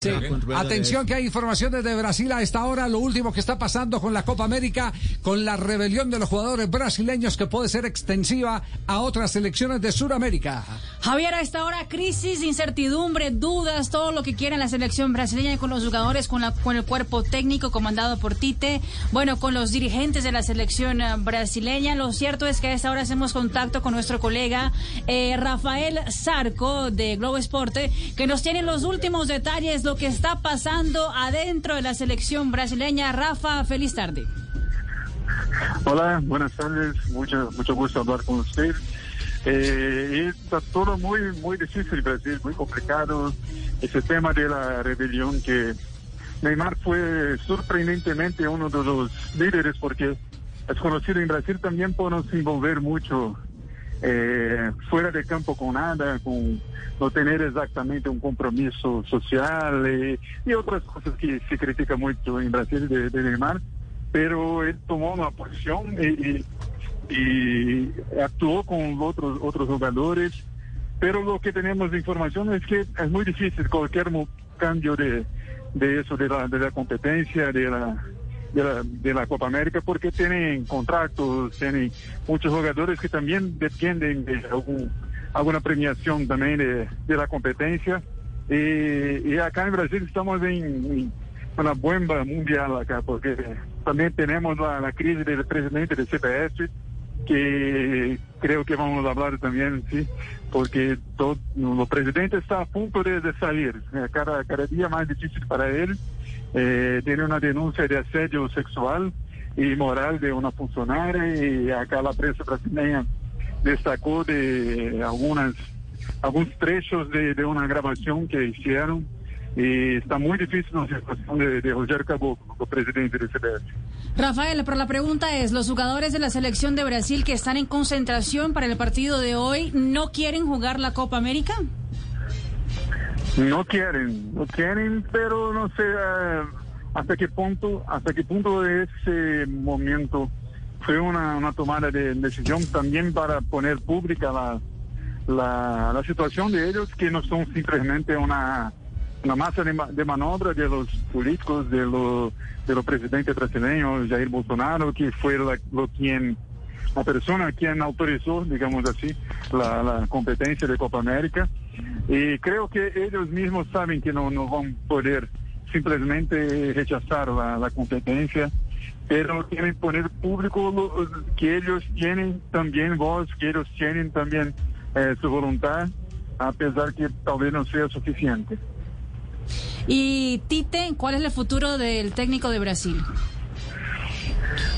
Sí. Atención que hay informaciones de Brasil a esta hora, lo último que está pasando con la Copa América, con la rebelión de los jugadores brasileños que puede ser extensiva a otras selecciones de Sudamérica. Javier, a esta hora crisis, incertidumbre, dudas, todo lo que quiera la selección brasileña con los jugadores, con, la, con el cuerpo técnico comandado por Tite, bueno, con los dirigentes de la selección eh, brasileña. Lo cierto es que a esta hora hacemos contacto con nuestro colega eh, Rafael Zarco de Globo Esporte, que nos tiene los últimos detalles lo que está pasando adentro de la selección brasileña. Rafa, feliz tarde. Hola, buenas tardes, mucho, mucho gusto hablar con usted. Eh, está todo muy, muy difícil Brasil, muy complicado. Ese tema de la rebelión que Neymar fue sorprendentemente uno de los líderes porque es conocido en Brasil también por no se envolver mucho eh, fuera de campo con nada, con no tener exactamente un compromiso social eh, y otras cosas que se critica mucho en Brasil de, Neymar, pero él tomó una posición y, y, actuó con otros otros jugadores. Pero lo que tenemos de información es que es muy difícil cualquier cambio de, de eso, de la, de la competencia, de la de la, Copa América porque tienen contratos, tienen muchos jugadores que también dependen de alguna premiación también de, la competencia. Y, acá en Brasil estamos en, una bomba mundial acá porque también tenemos la, crisis del presidente del CPS que creo que vamos a hablar también, sí, porque todo, el presidente está a punto de, salir, cada, cada día más difícil para él eh, tiene una denuncia de asedio sexual y moral de una funcionaria y acá la prensa brasileña destacó de algunas algunos trechos de, una grabación que hicieron y está muy difícil la situación de, de Roger Caboclo, presidente del CBS. Rafael, pero la pregunta es, los jugadores de la selección de Brasil que están en concentración para el partido de hoy, ¿no quieren jugar la Copa América? No quieren, no quieren, pero no sé eh, hasta qué punto, hasta qué punto ese momento fue una, una tomada de decisión también para poner pública la, la, situación de ellos, que no son simplemente una, una masa de, de manobra de los políticos, de los de presidentes brasileños, Jair Bolsonaro, que fue la, quien la persona quien autorizó, digamos así, la, la competencia de Copa América. Y creo que ellos mismos saben que no, no van a poder simplemente rechazar la, la competencia, pero quieren poner público que ellos tienen también voz, que ellos tienen también eh, su voluntad, a pesar que tal vez no sea suficiente. Y Tite, ¿cuál es el futuro del técnico de Brasil?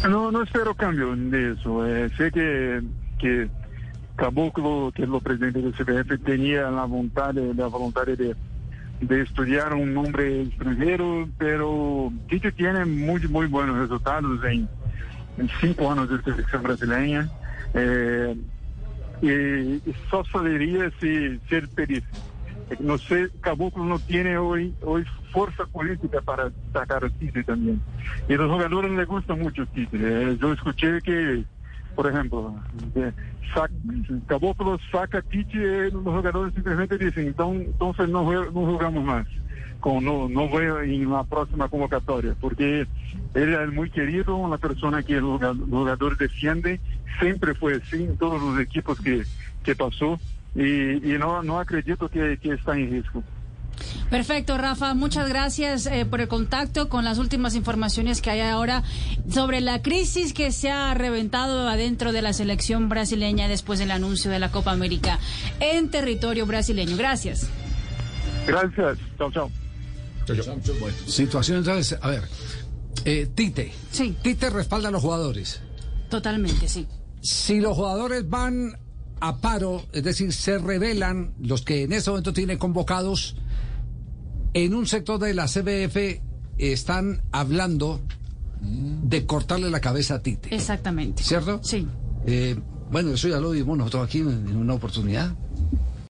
No, no espero cambio de eso. Eh, sé que, que Caboclo, que es el presidente del CBF, tenía la voluntad, la voluntad de, de estudiar un nombre extranjero, pero Tite tiene muy, muy buenos resultados en, cinco años de selección brasileña. Eh, y, solo saldría si, si él No sé, Caboclo no tiene hoy, hoy fuerza política para sacar a Tite también. Y a los jugadores les gusta mucho Tite. Eh, yo escuché que por ejemplo, saca, Caboclo saca Tite, los jugadores simplesmente dicen, entonces, no, no jugamos más, con, no, no voy en la próxima convocatoria, porque él es muy querido, una persona que los jugadores defiende, siempre fue así en todos los equipos que, que pasó, y, y no, no acredito que, que está en riesgo. Perfecto, Rafa. Muchas gracias eh, por el contacto con las últimas informaciones que hay ahora sobre la crisis que se ha reventado adentro de la selección brasileña después del anuncio de la Copa América en territorio brasileño. Gracias. Gracias. Chao, chao. Situación entonces, a ver, eh, Tite. Sí. Tite respalda a los jugadores. Totalmente, sí. Si los jugadores van a paro, es decir, se revelan los que en este momento tienen convocados en un sector de la CBF están hablando de cortarle la cabeza a Tite. Exactamente. ¿Cierto? Sí. Eh, bueno, eso ya lo vimos nosotros aquí en una oportunidad.